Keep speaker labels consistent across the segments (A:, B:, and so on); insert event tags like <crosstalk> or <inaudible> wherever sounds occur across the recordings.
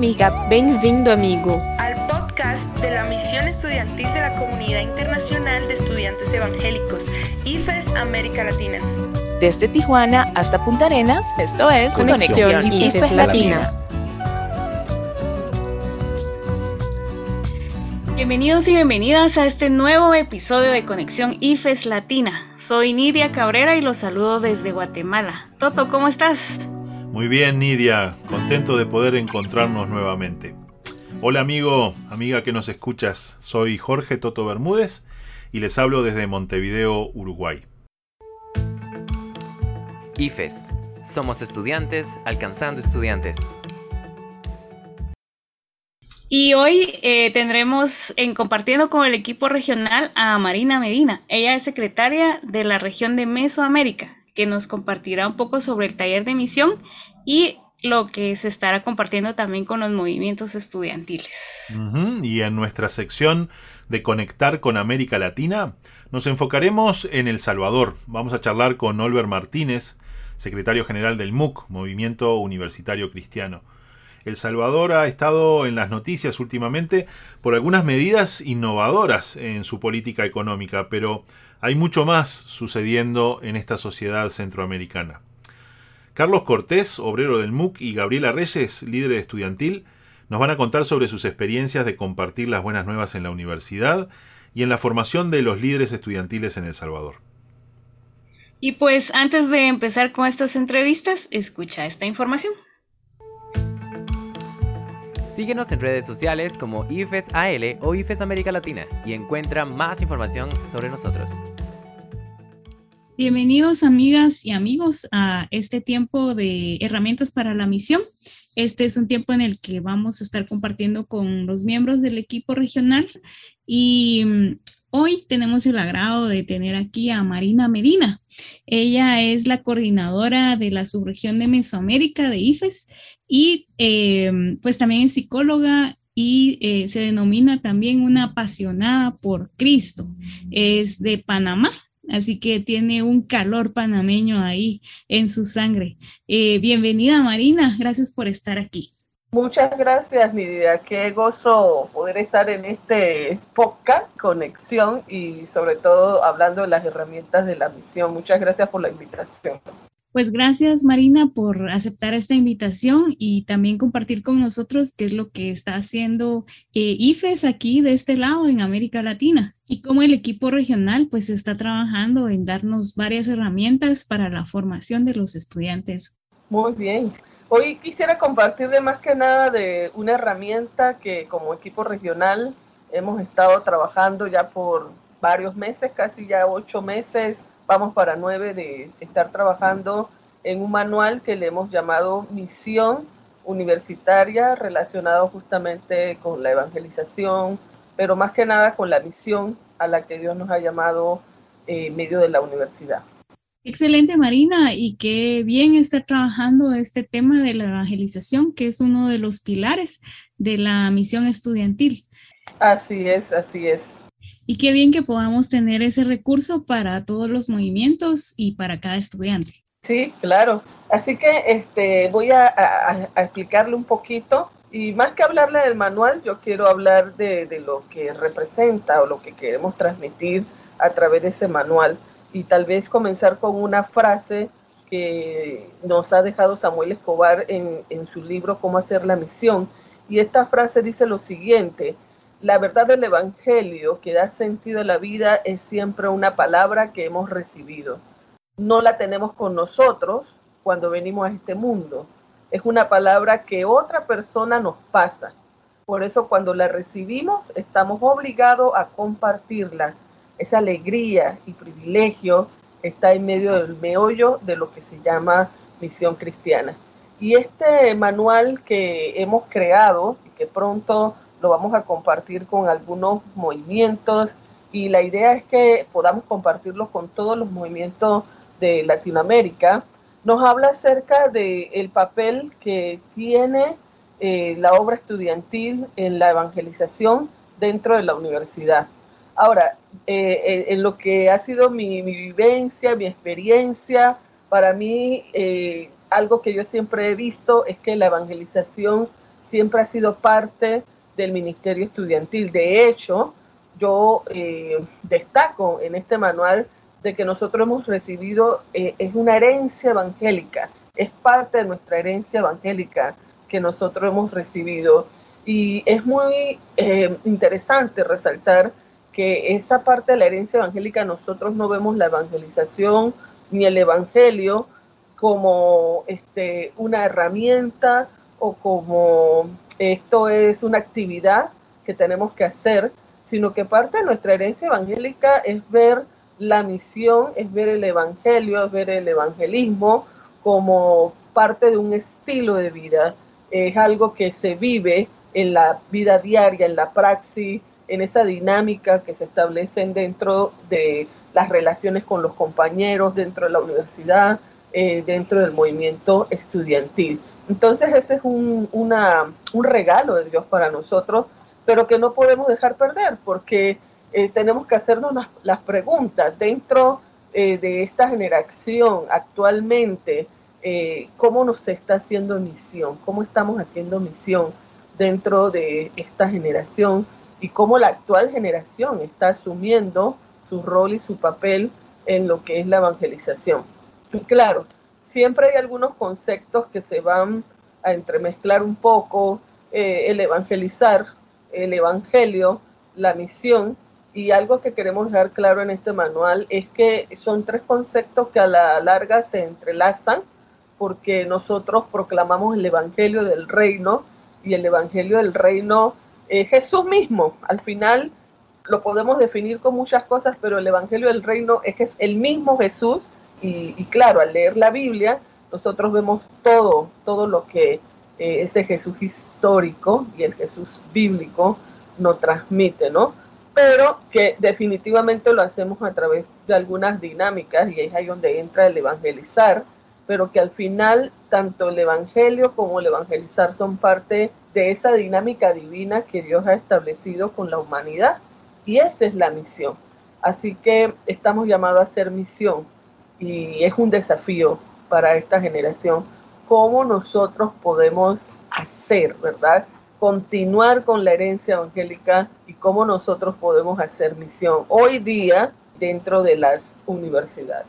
A: amiga, bem-vindo amigo.
B: Al podcast de la misión estudiantil de la Comunidad Internacional de Estudiantes Evangélicos, IFES América Latina.
A: Desde Tijuana hasta Punta Arenas, esto es Conexión, Conexión IFES, Latina.
C: Bienvenidos y bienvenidas a este nuevo episodio de Conexión IFES Latina. Soy Nidia Cabrera y los saludo desde Guatemala. Toto, ¿cómo estás?
D: Muy bien, Nidia. Contento de poder encontrarnos nuevamente. Hola amigo, amiga que nos escuchas. Soy Jorge Toto Bermúdez y les hablo desde Montevideo, Uruguay.
E: IFES. Somos estudiantes alcanzando estudiantes.
C: Y hoy eh, tendremos en compartiendo con el equipo regional a Marina Medina. Ella es secretaria de la región de Mesoamérica, que nos compartirá un poco sobre el taller de misión y lo que se estará compartiendo también con los movimientos estudiantiles.
D: Y en nuestra sección de Conectar con América Latina, nos enfocaremos en El Salvador. Vamos a charlar con Olver Martínez, secretario general del MUC, Movimiento Universitario Cristiano. El Salvador ha estado en las noticias últimamente por algunas medidas innovadoras en su política económica, pero hay mucho más sucediendo en esta sociedad centroamericana. Carlos Cortés, obrero del MUC, y Gabriela Reyes, líder estudiantil, nos van a contar sobre sus experiencias de compartir las buenas nuevas en la universidad y en la formación de los líderes estudiantiles en El Salvador.
C: Y pues antes de empezar con estas entrevistas, escucha esta información.
E: Síguenos en redes sociales como IFESAL o IFES América Latina y encuentra más información sobre nosotros.
C: Bienvenidos amigas y amigos a este tiempo de herramientas para la misión. Este es un tiempo en el que vamos a estar compartiendo con los miembros del equipo regional y mm, hoy tenemos el agrado de tener aquí a Marina Medina. Ella es la coordinadora de la subregión de Mesoamérica de IFES y em, pues también es psicóloga y eh, se denomina también una apasionada por Cristo. Es de Panamá, así que tiene un calor panameño ahí en su sangre. Eh, bienvenida Marina, gracias por estar aquí.
F: Muchas gracias, Nidia. Qué gozo poder estar en este podcast, conexión y sobre todo hablando de las herramientas de la misión. Muchas gracias por la invitación.
C: Pues gracias Marina por aceptar esta invitación y también compartir con nosotros qué es lo que está haciendo eh, IFES aquí de este lado en América Latina y cómo el equipo regional pues está trabajando en darnos varias herramientas para la formación de los estudiantes.
F: Muy bien. Hoy quisiera compartir de más que nada de una herramienta que como equipo regional hemos estado trabajando ya por varios meses, casi ya ocho meses vamos para nueve de estar trabajando en un manual que le hemos llamado Misión Universitaria relacionado justamente con la evangelización, pero más que nada con la misión a la que Dios nos ha llamado en medio de la universidad.
C: Excelente, Marina, y qué bien estar trabajando este tema de la evangelización, que es uno de los pilares de la misión estudiantil.
F: Así es, así es.
C: Y qué bien que podamos tener ese recurso para todos los movimientos y para cada estudiante.
F: Sí, claro. Así que este, voy a, explicarle un poquito y más que hablarle del manual, yo quiero hablar de, lo que representa o lo que queremos transmitir a través de ese manual y tal vez comenzar con una frase que nos ha dejado Samuel Escobar en su libro Cómo hacer la misión. Y esta frase dice lo siguiente, la verdad del Evangelio que da sentido a la vida es siempre una palabra que hemos recibido. No la tenemos con nosotros cuando venimos a este mundo. Es una palabra que otra persona nos pasa. Por eso cuando la recibimos estamos obligados a compartirla. Esa alegría y privilegio está en medio del meollo de lo que se llama misión cristiana. Y este manual que hemos creado y que pronto lo vamos a compartir con algunos movimientos y la idea es que podamos compartirlo con todos los movimientos de Latinoamérica. Nos habla acerca del el papel que tiene eh, la obra estudiantil en la evangelización dentro de la universidad. Ahora, eh, eh, en lo que ha sido mi, mi, vivencia, mi experiencia, para mí algo que yo siempre he visto es que la evangelización siempre ha sido parte del Ministerio Estudiantil. De hecho, yo eh, destaco en este manual de que nosotros hemos recibido, eh, es una herencia evangélica, es parte de nuestra herencia evangélica que nosotros hemos recibido. Y es muy eh, interesante resaltar que esa parte de la herencia evangélica nosotros no vemos la evangelización ni el evangelio como este, una herramienta o como esto es una actividad que tenemos que hacer, sino que parte de nuestra herencia evangélica es ver la misión, es ver el evangelio, es ver el evangelismo como parte de un estilo de vida, es algo que se vive en la vida diaria, en la praxis, en esa dinámica que se establecen dentro de las relaciones con los compañeros, dentro de la universidad, eh, dentro del movimiento estudiantil. Entonces ese es un, un regalo de Dios para nosotros, pero que no podemos dejar perder porque eh, tenemos que hacernos las, preguntas dentro eh, de esta generación actualmente, cómo nos está haciendo misión, cómo estamos haciendo misión dentro de esta generación y cómo la actual generación está asumiendo su rol y su papel en lo que es la evangelización. Y claro, siempre hay algunos conceptos que se van a entremezclar un poco, eh, el evangelizar, el evangelio, la misión, y algo que queremos dejar claro en este manual es que son tres conceptos que a la larga se entrelazan, porque nosotros proclamamos el evangelio del reino, y el evangelio del reino es Jesús mismo. Al final lo podemos definir con muchas cosas, pero el evangelio del reino es, es el mismo Jesús y, claro, al leer la Biblia, nosotros vemos todo, todo lo que eh, ese Jesús histórico y el Jesús bíblico nos transmite, ¿no? Pero que definitivamente lo hacemos a través de algunas dinámicas y es ahí donde entra el evangelizar, pero que al final tanto el evangelio como el evangelizar son parte de esa dinámica divina que Dios ha establecido con la humanidad y esa es la misión. Así que estamos llamados a hacer misión, y es un desafío para esta generación cómo nosotros podemos hacer, ¿verdad? Continuar con la herencia evangélica y cómo nosotros podemos hacer misión hoy día dentro de las universidades.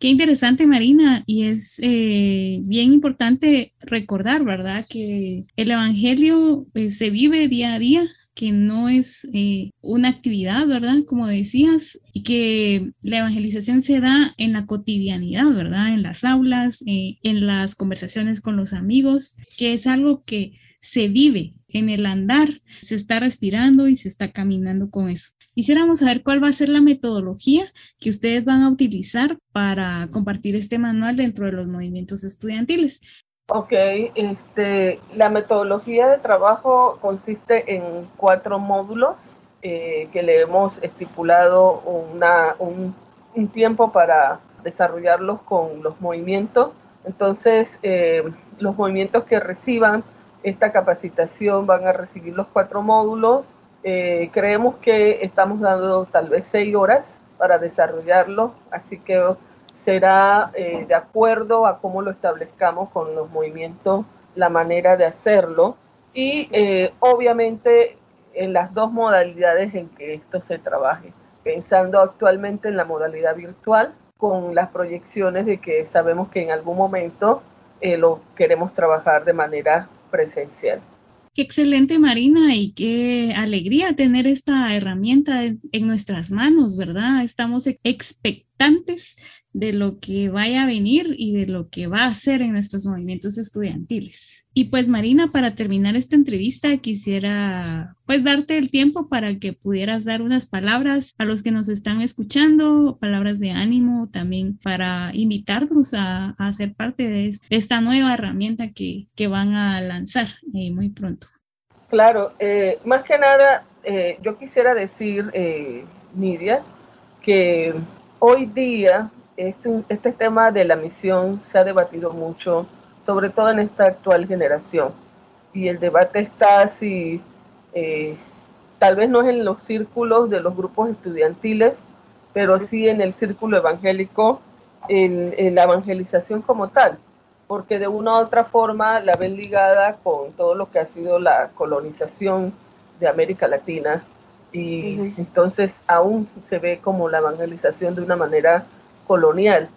C: Qué interesante, Marina, y es eh, bien importante recordar, ¿verdad? Que el Evangelio eh, se vive día a día que no es eh, una actividad, ¿verdad? Como decías, y que la evangelización se da en la cotidianidad, ¿verdad? En las aulas, eh, en las conversaciones con los amigos, que es algo que se vive en el andar, se está respirando y se está caminando con eso. Quisiéramos saber cuál va a ser la metodología que ustedes van a utilizar para compartir este manual dentro de los movimientos estudiantiles.
F: Ok, este, la metodología de trabajo consiste en cuatro módulos eh, que le hemos estipulado una, un, tiempo para desarrollarlos con los movimientos. Entonces, eh, los movimientos que reciban esta capacitación van a recibir los cuatro módulos. Eh, creemos que estamos dando tal vez seis horas para desarrollarlo, así que será eh, de acuerdo a cómo lo establezcamos con los movimientos, la manera de hacerlo y eh, obviamente en las dos modalidades en que esto se trabaje, pensando actualmente en la modalidad virtual con las proyecciones de que sabemos que en algún momento eh, lo queremos trabajar de manera presencial.
C: Qué excelente, Marina, y qué alegría tener esta herramienta en, en nuestras manos, ¿verdad? Estamos expectantes de lo que vaya a venir y de lo que va a hacer en nuestros movimientos estudiantiles. Y pues Marina, para terminar esta entrevista, quisiera pues darte el tiempo para que pudieras dar unas palabras a los que nos están escuchando, palabras de ánimo también para invitarnos a, a ser parte de esta nueva herramienta que, que van a lanzar eh, muy pronto.
F: Claro, eh, más que nada, eh, yo quisiera decir, Nidia, que hoy día este, este tema de la misión se ha debatido mucho, sobre todo en esta actual generación. Y el debate está así, eh, tal vez no es en los círculos de los grupos estudiantiles, pero sí en el círculo evangélico, en, la evangelización como tal. porque de una u otra forma la ven ligada con todo lo que ha sido la colonización de América Latina y entonces aún se ve como la evangelización de una manera colonial.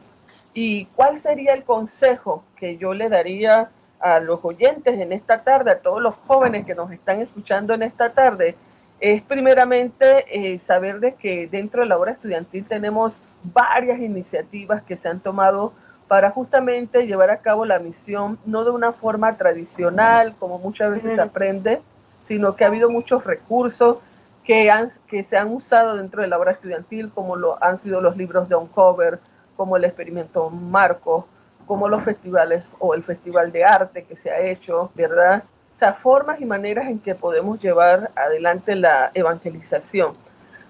F: ¿Y cuál sería el consejo que yo le daría a los oyentes en esta tarde, a todos los jóvenes que nos están escuchando en esta tarde? Es primeramente eh, saber de que dentro de la obra estudiantil tenemos varias iniciativas que se han tomado para justamente llevar a cabo la misión, no de una forma tradicional, como muchas veces se aprende, sino que ha habido muchos recursos que, han, que se han usado dentro de la obra estudiantil, como lo han sido los libros de Uncover, como el experimento Marco, como los festivales o el festival de arte que se ha hecho, ¿verdad? O sea, formas y maneras en que podemos llevar adelante la evangelización.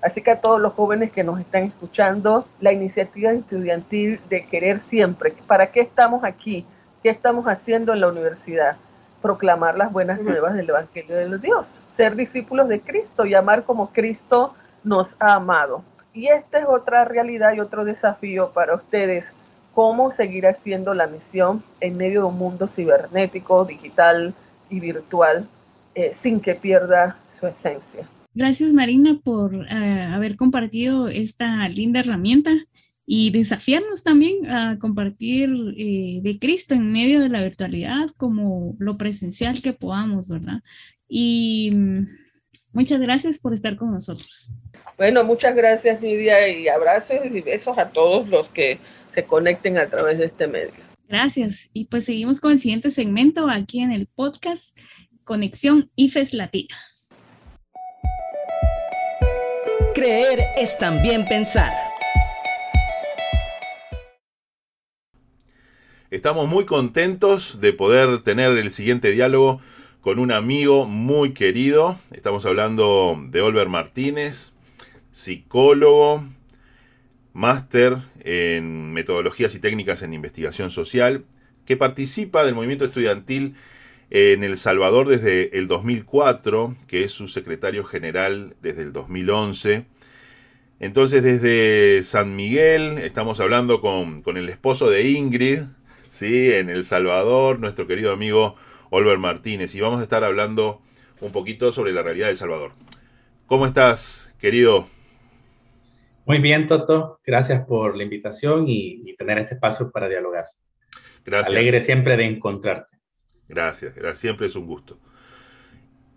F: Así que a todos los jóvenes que nos están escuchando, la iniciativa estudiantil de querer siempre, ¿para qué estamos aquí? ¿Qué estamos haciendo en la universidad? Proclamar las buenas nuevas del Evangelio de los Dios, ser discípulos de Cristo y amar como Cristo nos ha amado. Y esta es otra realidad y otro desafío para ustedes, cómo seguir haciendo la misión en medio de un mundo cibernético, digital y virtual, eh, sin que pierda su esencia.
C: Gracias Marina por eh, haber compartido esta linda herramienta y desafiarnos también a compartir eh, de Cristo en medio de la virtualidad como lo presencial que podamos, ¿verdad? Y mm, muchas gracias por estar con nosotros.
F: Bueno, muchas gracias Nidia y abrazos y besos a todos los que se conecten a través de este medio.
C: Gracias. Y pues seguimos con el siguiente segmento aquí en el podcast Conexión IFES Latina.
G: Creer es también pensar.
D: Estamos muy contentos de poder tener el siguiente diálogo con un amigo muy querido. Estamos hablando de Olver Martínez, psicólogo, máster en metodologías y técnicas en investigación social, que participa del movimiento estudiantil en El Salvador desde el 2004, que es su secretario general desde el 2011. Entonces desde San Miguel estamos hablando con, con el esposo de Ingrid, ¿sí? en El Salvador, nuestro querido amigo Oliver Martínez, y vamos a estar hablando un poquito sobre la realidad de El Salvador. ¿Cómo estás, querido?
H: Muy bien, Toto. Gracias por la invitación y, tener este espacio para dialogar. Gracias. Alegre siempre de encontrarte.
D: Gracias, siempre es un gusto.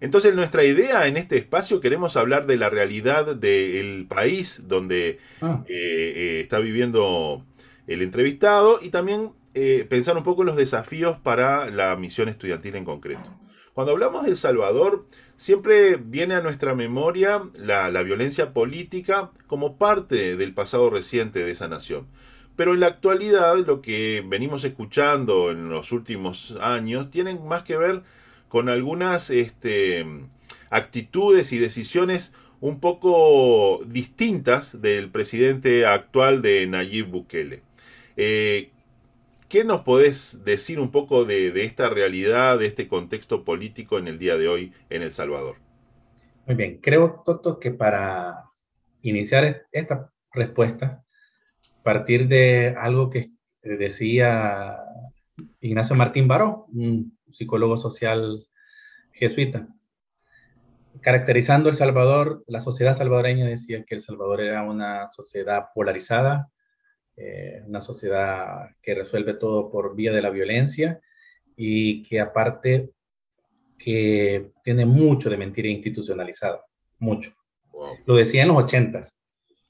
D: Entonces, nuestra idea en este espacio queremos hablar de la realidad del país donde ah. eh, eh, está viviendo el entrevistado y también eh, pensar un poco en los desafíos para la misión estudiantil en concreto. Cuando hablamos de El Salvador, siempre viene a nuestra memoria la, violencia política como parte del pasado reciente de esa nación. Pero en la actualidad lo que venimos escuchando en los últimos años tienen más que ver con algunas este, actitudes y decisiones un poco distintas del presidente actual de Nayib Bukele. Eh, ¿Qué nos podés decir un poco de, esta realidad, de este contexto político en el día de hoy en El Salvador?
H: Muy bien, creo, Toto, que para iniciar esta respuesta, partir de algo que decía Ignacio Martín Baró, un psicólogo social jesuita, caracterizando El Salvador, la sociedad salvadoreña decía que El Salvador era una sociedad polarizada, eh, una sociedad que resuelve todo por vía de la violencia y que aparte que tiene mucho de mentira institucionalizada, mucho. Lo decía en los ochentas.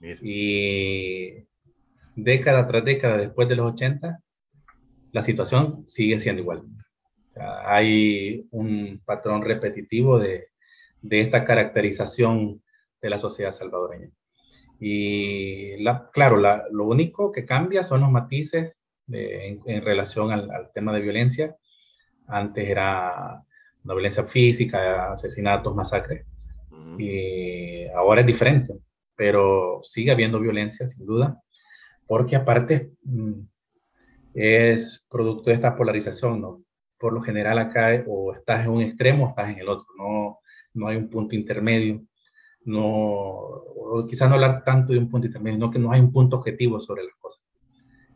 H: Y década tras década después de los 80, la situación sigue siendo igual. hay un patrón repetitivo de, de esta caracterización de la sociedad salvadoreña. Y la, claro, lo único que cambia son los matices en, relación al, tema de violencia. Antes era una violencia física, asesinatos, masacres. Y ahora es diferente, pero sigue habiendo violencia sin duda, porque aparte mm, es producto de esta polarización, ¿no? Por lo general acá o estás en un extremo o estás en el otro, no, no hay un punto intermedio no, quizás no hablar tanto de un punto y también, sino que no hay un punto objetivo sobre las cosas.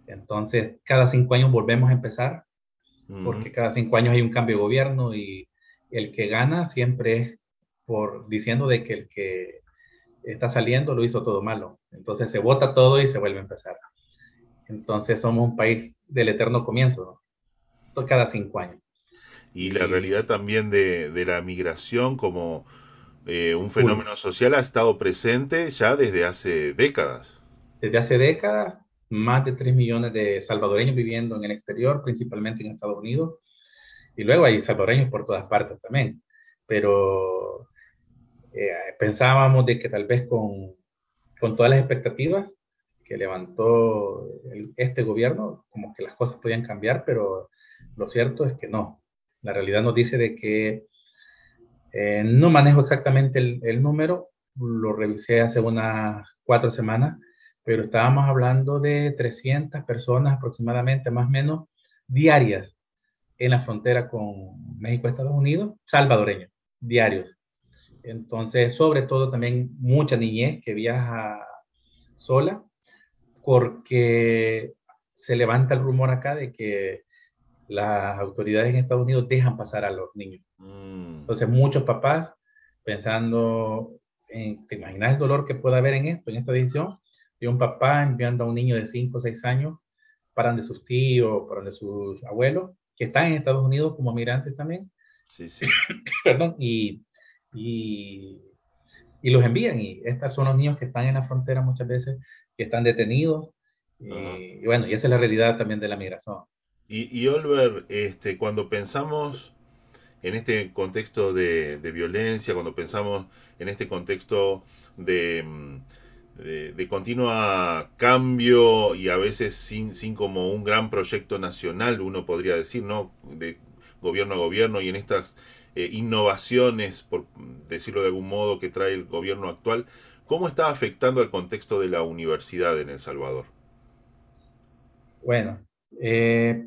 H: Entonces, cada cinco años volvemos a empezar porque cada cinco años hay un cambio de gobierno y el que gana siempre es por diciendo de que el que está saliendo lo hizo todo malo. Entonces se vota todo y se vuelve a empezar. Entonces somos un país del eterno comienzo, ¿no? cada cinco años.
D: Y la realidad también de, de la migración como eh, un fenómeno social ha estado presente ya desde hace décadas.
H: Desde hace décadas, más de 3 millones de salvadoreños viviendo en el exterior, principalmente en Estados Unidos. Y luego hay salvadoreños por todas partes también. Pero eh, pensábamos de que tal vez con, con todas las expectativas que levantó este gobierno, como que las cosas podían cambiar, pero lo cierto es que no. La realidad nos dice de que eh, no manejo exactamente el, número, lo revisé hace unas cuatro semanas, pero estábamos hablando de 300 personas aproximadamente, más o menos, diarias en la frontera con México Estados Unidos, salvadoreños, diarios. Entonces, sobre todo también mucha niñez que viaja sola, porque se levanta el rumor acá de que las autoridades en Estados Unidos dejan pasar a los niños. Mm. Entonces, muchos papás pensando, en, ¿te imaginas el dolor que puede haber en esto, en esta decisión? De un papá enviando a un niño de 5 o 6 años para donde sus tíos, para donde sus abuelos, que están en Estados Unidos como migrantes también.
D: Sí, sí. <coughs>
H: Perdón, y, y, y, los envían. Y estos son los niños que están en la frontera muchas veces, que están detenidos. Y, y bueno, y esa es la realidad también de la migración.
D: Y, y Olver, este, cuando pensamos en este contexto de, violencia, cuando pensamos en este contexto de, mm, de, continua cambio y a veces sin, sin, como un gran proyecto nacional, uno podría decir, ¿no? De gobierno a gobierno y en estas eh, innovaciones, por decirlo de algún modo, que trae el gobierno actual, ¿cómo está afectando al contexto de la universidad en El Salvador?
H: Bueno, eh,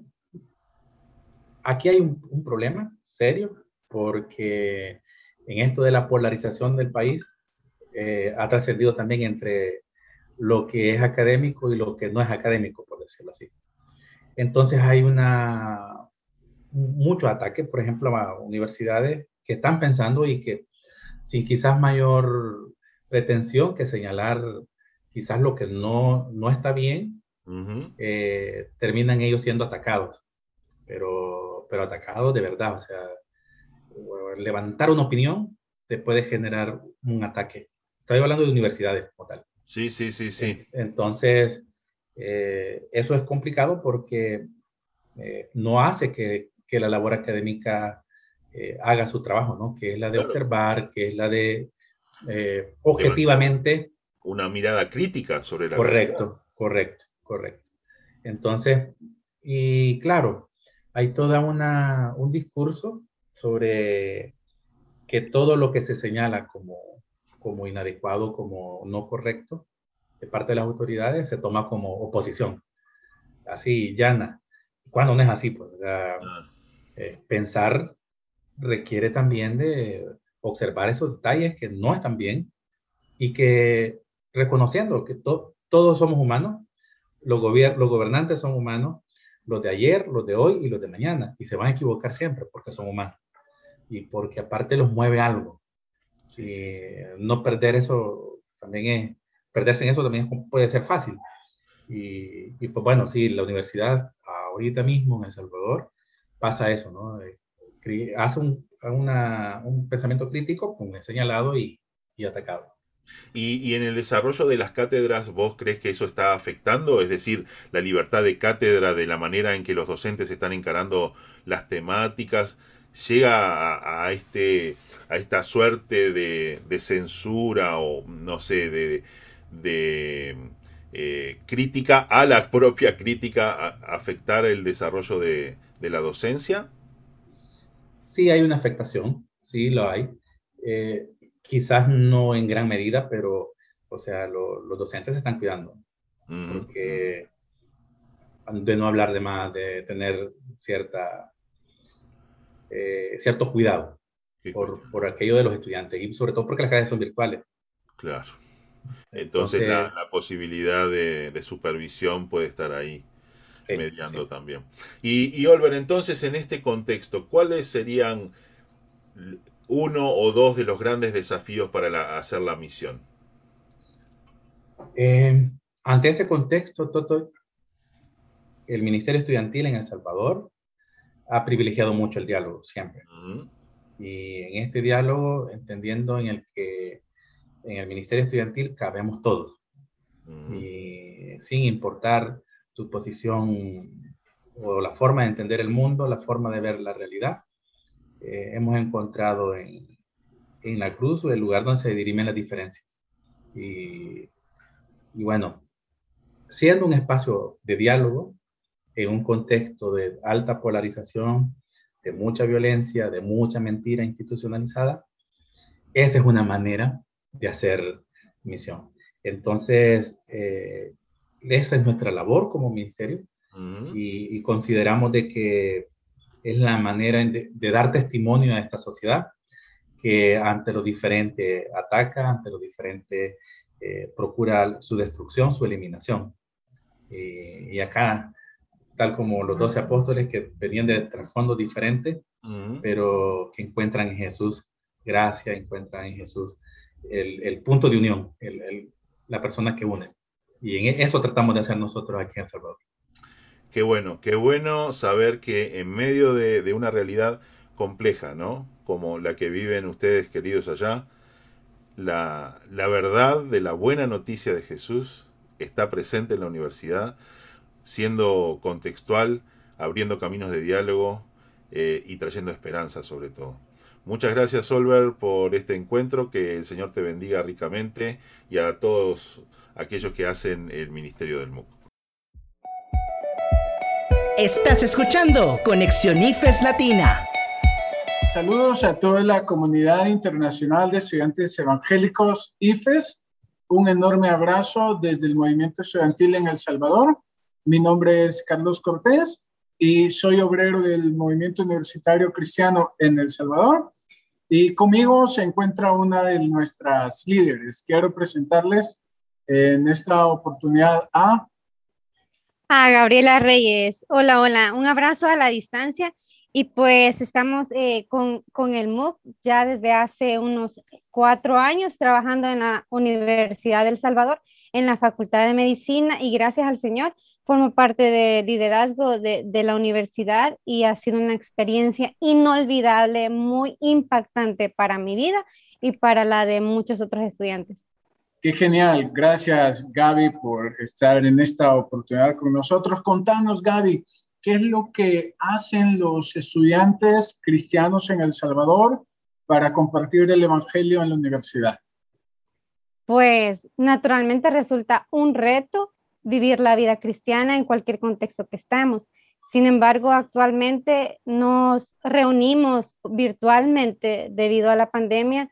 H: aquí hay un, un, problema serio porque en esto de la polarización del país eh, ha trascendido también entre lo que es académico y lo que no es académico, por decirlo así. Entonces hay una mucho ataque, por ejemplo, a universidades que están pensando y que sin quizás mayor pretensión que señalar quizás lo que no, no está bien, uh -huh. eh, terminan ellos siendo atacados. Pero pero atacado de verdad. O sea, levantar una opinión te puede generar un ataque. Estoy hablando de universidades como tal.
D: Sí, sí, sí, sí.
H: Entonces, eh, eso es complicado porque eh, no hace que, que, la labor académica eh, haga su trabajo, ¿no? Que es la de claro. observar, que es la de eh, objetivamente...
D: Una mirada crítica sobre la...
H: Correcto, realidad. correcto, correcto. Entonces, y claro, hay toda una, un discurso sobre que todo lo que se señala como, como inadecuado, como no correcto, de parte de las autoridades, se toma como oposición. Así, llana. Cuando no es así, pues, o sea, ah. eh, pensar requiere también de observar esos detalles que no están bien y que reconociendo que to todos somos humanos, los, los gobernantes son humanos, los de ayer, los de hoy y los de mañana. Y se van a equivocar siempre porque son humanos. Y porque aparte los mueve algo. Sí, sí, sí. no perder eso también es, perderse en eso también puede ser fácil. Y, y, pues bueno, sí, la universidad ahorita mismo en El Salvador pasa eso, ¿no? Hace un, una, un pensamiento crítico, pues, señalado y, y atacado.
D: Y, y, en el desarrollo de las cátedras, ¿vos crees que eso está afectando? Es decir, la libertad de cátedra, de la manera en que los docentes están encarando las temáticas, llega a, este, a esta suerte de, de, censura o, no sé, de, de eh, crítica a la propia crítica, afectar el desarrollo de, de, la docencia?
H: Sí, hay una afectación, sí lo hay. Eh, quizás no en gran medida, pero, o sea, lo, los docentes se están cuidando. Mm. Porque de no hablar de más, de tener cierta, eh, cierto cuidado por, por, aquello de los estudiantes y sobre todo porque las clases son virtuales.
D: Claro. Entonces, Entonces la, la, posibilidad de, de, supervisión puede estar ahí. mediando también. Y, y Olver, entonces en este contexto, ¿cuáles serían uno o dos de los grandes desafíos para hacer la misión?
H: Eh, ante este contexto, Toto, el Ministerio Estudiantil en El Salvador ha privilegiado mucho el diálogo siempre. Y en este diálogo, entendiendo en el que en el Ministerio Estudiantil cabemos todos. Y sin importar tu posición o la forma de entender el mundo, la forma de ver la realidad, eh, hemos encontrado en, en la cruz o el lugar donde se dirimen las diferencias. Y, y bueno, siendo un espacio de diálogo, en un contexto de alta polarización, de mucha violencia, de mucha mentira institucionalizada, esa es una manera de hacer misión. Entonces, eh, esa es nuestra labor como ministerio y, consideramos de que es la manera de, dar testimonio a esta sociedad que ante lo diferente ataca, ante lo diferente eh, procura su destrucción, su eliminación. y acá tal como los doce apóstoles que venían de trasfondos diferentes, pero que encuentran en Jesús gracia, encuentran en Jesús el, punto de unión, la persona que une. Y en eso tratamos de hacer nosotros aquí en El Salvador.
D: Qué bueno, qué bueno saber que en medio de, una realidad compleja, ¿no? Como la que viven ustedes, queridos allá, la, la verdad de la buena noticia de Jesús está presente en la universidad siendo contextual, abriendo caminos de diálogo eh, y trayendo esperanza sobre todo. Muchas gracias, Solver, por este encuentro. Que el Señor te bendiga ricamente y a todos aquellos que hacen el ministerio del MOOC.
G: Estás escuchando Conexión IFES Latina.
I: Saludos a toda la comunidad internacional de estudiantes evangélicos IFES. Un enorme abrazo desde el movimiento estudiantil en El Salvador mi nombre es Carlos Cortés y soy obrero del Movimiento Universitario Cristiano en El Salvador. Y conmigo se encuentra una de nuestras líderes. Quiero presentarles en esta oportunidad a...
J: A Gabriela Reyes. Hola, hola. Un abrazo a la distancia. Y pues estamos eh, con, con el MOOC ya desde hace unos cuatro años trabajando en la Universidad del Salvador, en la Facultad de Medicina y gracias al Señor formo parte del liderazgo de, de, la universidad y ha sido una experiencia inolvidable, muy impactante para mi vida y para la de muchos otros estudiantes.
I: Qué genial. Gracias, Gaby, por estar en esta oportunidad con nosotros. Contanos, Gaby, ¿qué es lo que hacen los estudiantes cristianos en El Salvador para compartir el Evangelio en la universidad?
J: Pues naturalmente resulta un reto vivir la vida cristiana en cualquier contexto que estamos. Sin embargo, actualmente nos reunimos virtualmente debido a la pandemia,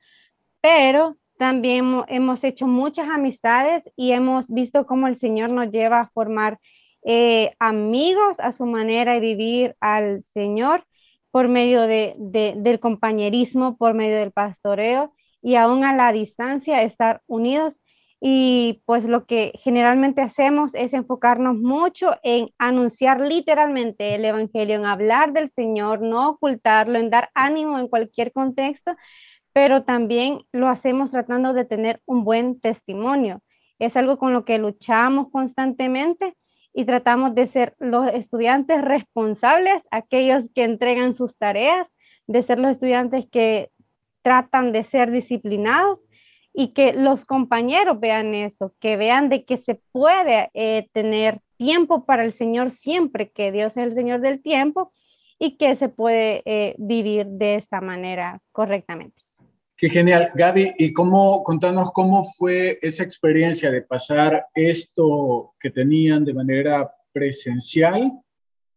J: pero también hemos hecho muchas amistades y hemos visto cómo el Señor nos lleva a formar eh, amigos a su manera de vivir al Señor por medio de, del compañerismo, por medio del pastoreo y aún a la distancia estar unidos. Y pues lo que generalmente hacemos es enfocarnos mucho en anunciar literalmente el Evangelio, en hablar del Señor, no ocultarlo, en dar ánimo en cualquier contexto, pero también lo hacemos tratando de tener un buen testimonio. Es algo con lo que luchamos constantemente y tratamos de ser los estudiantes responsables, aquellos que entregan sus tareas, de ser los estudiantes que tratan de ser disciplinados y que los compañeros vean eso, que vean de que se puede eh, tener tiempo para el Señor siempre, que Dios es el Señor del tiempo y que se puede eh, vivir de esta manera correctamente.
I: Qué genial, Gaby. ¿Y cómo, contanos cómo fue esa experiencia de pasar esto que tenían de manera presencial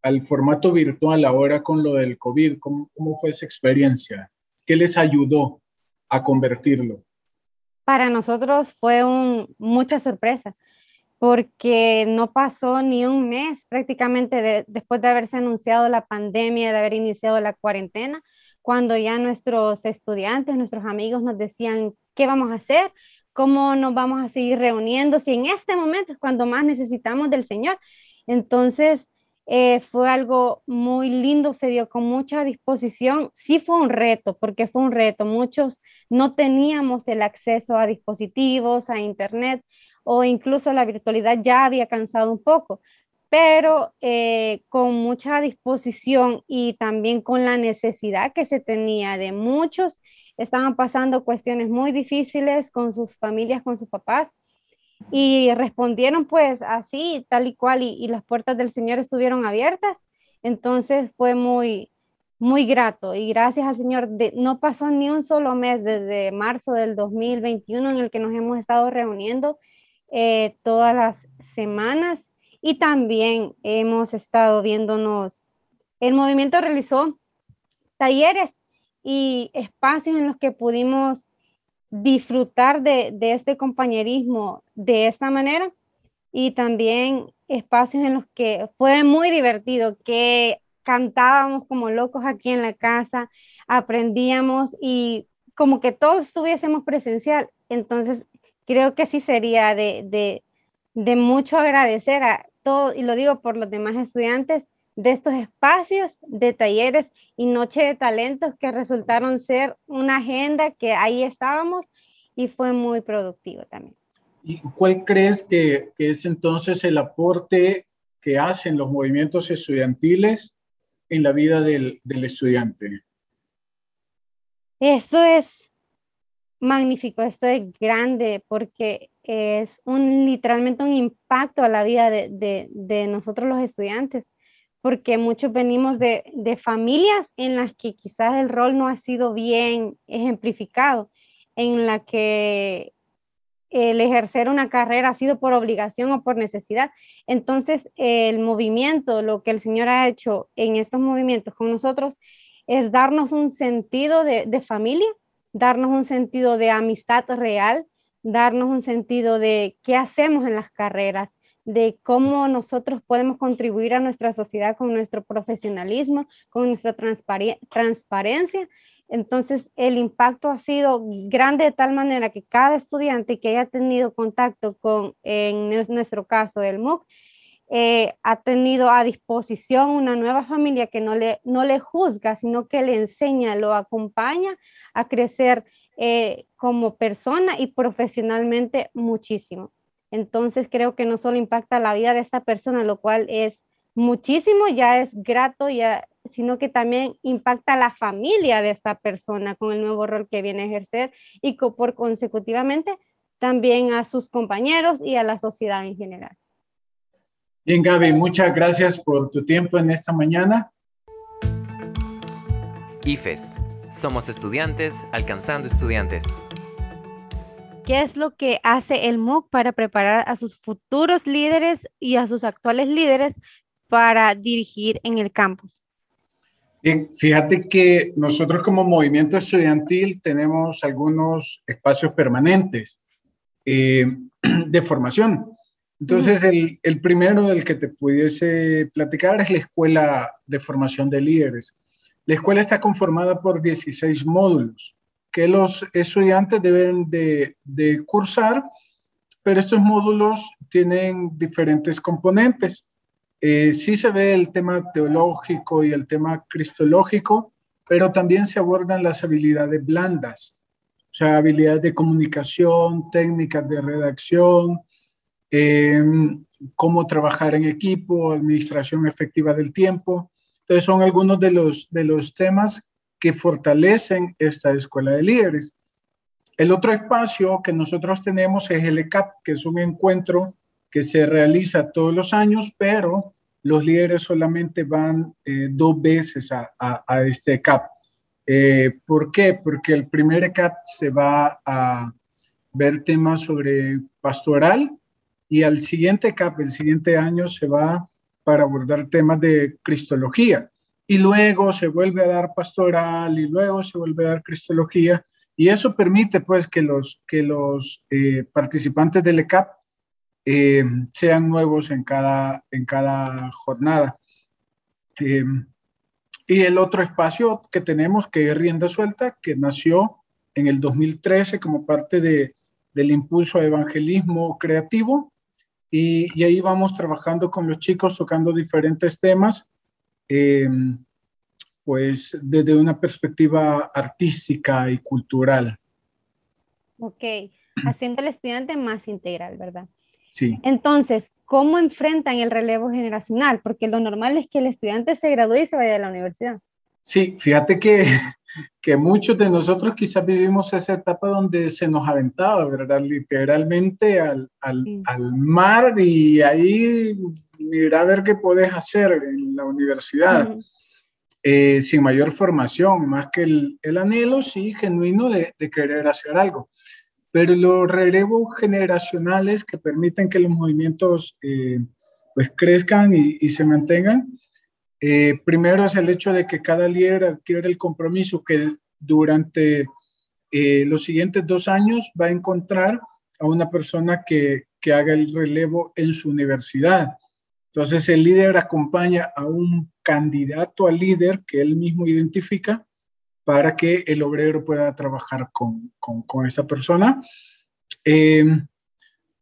I: al formato virtual ahora con lo del COVID? ¿Cómo, fue esa experiencia? ¿Qué les ayudó a convertirlo?
J: para nosotros fue un, mucha sorpresa, porque no pasó ni un mes prácticamente después de haberse anunciado la pandemia, de haber iniciado la cuarentena, cuando ya nuestros estudiantes, nuestros amigos nos decían qué vamos a hacer, cómo nos vamos a seguir reuniendo, si en este momento es cuando más necesitamos del Señor. Entonces, Eh, fue algo muy lindo, se dio con mucha disposición. Sí fue un reto, porque fue un reto. Muchos no teníamos el acceso a dispositivos, a internet o incluso la virtualidad ya había cansado un poco, pero eh, con mucha disposición y también con la necesidad que se tenía de muchos, estaban pasando cuestiones muy difíciles con sus familias, con sus papás, y respondieron pues así, tal y cual, y, las puertas del Señor estuvieron abiertas. Entonces fue muy, muy grato y gracias al Señor, de, no pasó ni un solo mes desde marzo del 2021 en el que nos hemos estado reuniendo eh, todas las semanas y también hemos estado viéndonos. El movimiento realizó talleres y espacios en los que pudimos disfrutar de, este compañerismo de esta manera y también espacios en los que fue muy divertido, que cantábamos como locos aquí en la casa, aprendíamos y como que todos estuviésemos presencial. Entonces, creo que sí sería de, de, de mucho agradecer a todo, y lo digo por los demás estudiantes, de estos espacios de talleres y noche de talentos que resultaron ser una agenda que ahí estábamos y fue muy productivo también.
I: ¿Y cuál crees que, es entonces el aporte que hacen los movimientos estudiantiles en la vida del, del estudiante?
J: Esto es magnífico, esto es grande porque es un literalmente un impacto a la vida de, de, nosotros los estudiantes porque muchos venimos de, de, familias en las que quizás el rol no ha sido bien ejemplificado, en la que el ejercer una carrera ha sido por obligación o por necesidad. Entonces, el movimiento, lo que el Señor ha hecho en estos movimientos con nosotros, es darnos un sentido de familia, darnos un sentido de amistad real, darnos un sentido de qué hacemos en las carreras, de cómo nosotros podemos contribuir a nuestra sociedad con nuestro profesionalismo, con nuestra transparencia. Entonces, el impacto ha sido grande de tal manera que cada estudiante que haya tenido contacto con, en nuestro caso, el MOOC, eh, ha tenido a disposición una nueva familia que no le, no le juzga, sino que le enseña, lo acompaña a crecer eh, como persona y profesionalmente muchísimo. Entonces creo que no solo impacta la vida de esta persona, lo cual es muchísimo, ya es grato, ya, sino que también impacta a la familia de esta persona con el nuevo rol que viene a ejercer y por consecutivamente también a sus compañeros y a la sociedad en general.
I: Bien, Gaby, muchas gracias por tu tiempo en esta mañana.
E: IFES, somos estudiantes alcanzando estudiantes.
J: ¿Qué es lo que hace el MOOC para preparar a sus futuros líderes y a sus actuales líderes para dirigir en el campus?
I: Bien, fíjate que nosotros como movimiento estudiantil tenemos algunos espacios permanentes eh, <clears throat> de formación. Entonces, el, el, primero del que te pudiese platicar es la Escuela de Formación de Líderes. La escuela está conformada por 16 módulos que los estudiantes deben de, cursar, pero estos módulos tienen diferentes componentes. Eh, sí se ve el tema teológico y el tema cristológico, pero también se abordan las habilidades blandas, o sea, habilidades de comunicación, técnicas de redacción, em, cómo trabajar en equipo, administración efectiva del tiempo. Entonces son algunos de los, de los temas que fortalecen esta escuela de líderes. El otro espacio que nosotros tenemos es el ECAP, que es un encuentro que se realiza todos los años, pero los líderes solamente van eh, dos veces a, este ECAP. Eh, ¿Por qué? Porque el primer ECAP se va a ver temas sobre pastoral y al siguiente ECAP, el siguiente año, se va para abordar temas de cristología y luego se vuelve a dar pastoral y luego se vuelve a dar cristología y eso permite pues que los, que los eh, participantes del ECAP eh, sean nuevos en cada, en cada jornada. Eh, y el otro espacio que tenemos que es Rienda Suelta, que nació en el 2013 como parte de, del impulso a evangelismo creativo y, ahí vamos trabajando con los chicos, tocando diferentes temas, eh, pues desde una perspectiva artística y cultural.
J: Ok, haciendo el estudiante más integral, ¿verdad?
I: Sí.
J: Entonces, ¿cómo enfrentan el relevo generacional? Porque lo normal es que el estudiante se gradúe y se vaya a la universidad.
I: Sí, fíjate que, que muchos de nosotros quizás vivimos esa etapa donde se nos aventaba, ¿verdad? Literalmente al, al, al mar y ahí mira a ver qué puedes hacer en la universidad. Eh, sin mayor formación, más que el, el anhelo, sí, genuino de, de, querer hacer algo. Pero los relevos generacionales que permiten que los movimientos eh, pues crezcan y, y se mantengan, eh, primero es el hecho de que cada líder adquiere el compromiso que durante eh, los siguientes dos años va a encontrar a una persona que, que, haga el relevo en su universidad. Entonces el líder acompaña a un candidato al líder que él mismo identifica para que el obrero pueda trabajar con, con, con esa persona. Eh,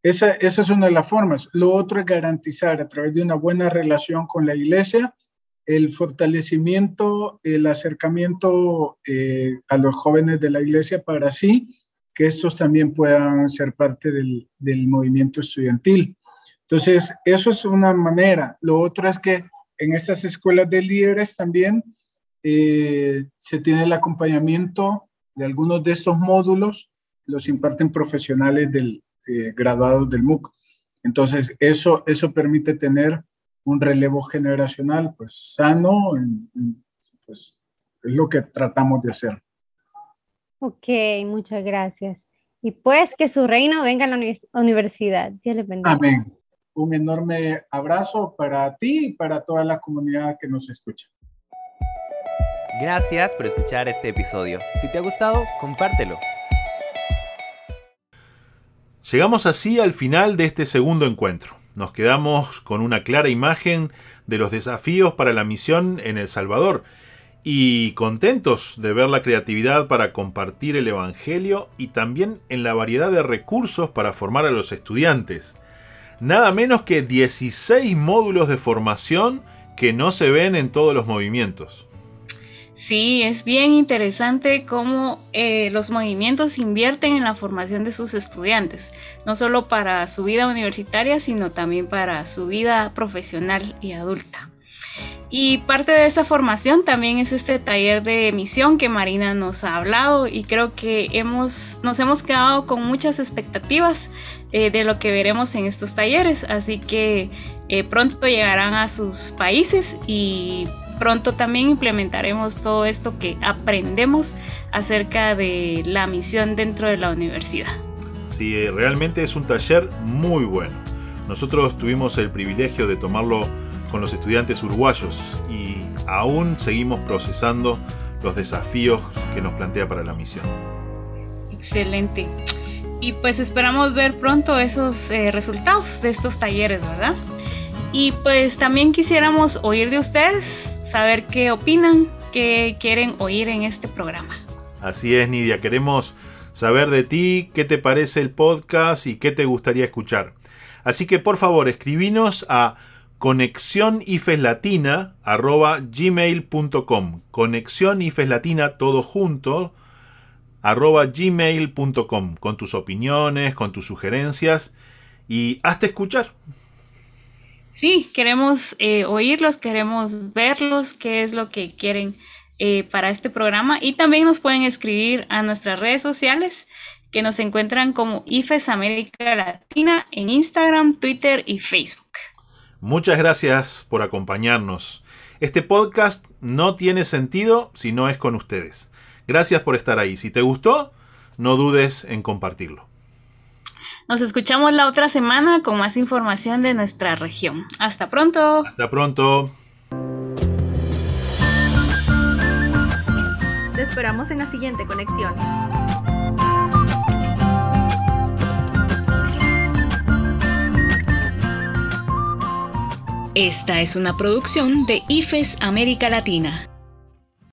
I: esa, esa, es una de las formas. Lo otro es garantizar a través de una buena relación con la iglesia el fortalecimiento, el acercamiento eh, a los jóvenes de la iglesia para así que estos también puedan ser parte del, del, movimiento estudiantil. Entonces, eso es una manera. Lo otro es que en estas escuelas de líderes también eh, se tiene el acompañamiento de algunos de estos módulos, los imparten profesionales del, eh, graduados del MOOC. Entonces, eso, eso permite tener un relevo generacional pues sano, pues es lo que tratamos de hacer.
J: Ok, muchas gracias. Y pues que su reino venga a la universidad. Dios les bendiga.
I: Amén. Un enorme abrazo para ti y para toda la comunidad que nos escucha.
E: Gracias por escuchar este episodio. Si te ha gustado, compártelo.
D: Llegamos así al final de este segundo encuentro. Nos quedamos con una clara imagen de los desafíos para la misión en El Salvador y contentos de ver la creatividad para compartir el Evangelio y también en la variedad de recursos para formar a los estudiantes. Nada menos que 16 módulos de formación que no se ven en todos los movimientos.
C: Sí, es bien interesante cómo eh, los movimientos invierten en la formación de sus estudiantes, no solo para su vida universitaria, sino también para su vida profesional y adulta. Y parte de esa formación también es este taller de misión que Marina nos ha hablado y creo que hemos, nos hemos quedado con muchas expectativas eh, de lo que veremos en estos talleres, así que eh, pronto llegarán a sus países y pronto también implementaremos todo esto que aprendemos acerca de la misión dentro de la universidad.
D: Sí, eh, realmente es un taller muy bueno. Nosotros tuvimos el privilegio de tomarlo con los estudiantes uruguayos y aún seguimos procesando los desafíos que nos plantea para la misión.
C: Excelente. Y pues esperamos ver pronto esos eh, resultados de estos talleres, ¿verdad? Y pues también quisiéramos oír de ustedes, saber qué opinan, qué quieren oír en este programa.
D: Así es, Nidia, queremos saber de ti, qué te parece el podcast y qué te gustaría escuchar. Así que por favor, escribinos a conexiónifeslatina.gmail.com Conexión todo junto arroba gmail.com con tus opiniones, con tus sugerencias y hazte escuchar.
C: Sí, queremos eh, oírlos, queremos verlos, qué es lo que quieren eh, para este programa. Y también nos pueden escribir a nuestras redes sociales que nos encuentran como IFES América Latina en Instagram, Twitter y Facebook.
D: Muchas gracias por acompañarnos. Este podcast no tiene sentido si no es con ustedes. Gracias por estar ahí. Si te gustó, no dudes en compartirlo.
C: Nos escuchamos la otra semana con más información de nuestra región. Hasta pronto.
D: Hasta pronto.
B: Te esperamos en la siguiente conexión.
A: Esta es una producción de IFES América Latina.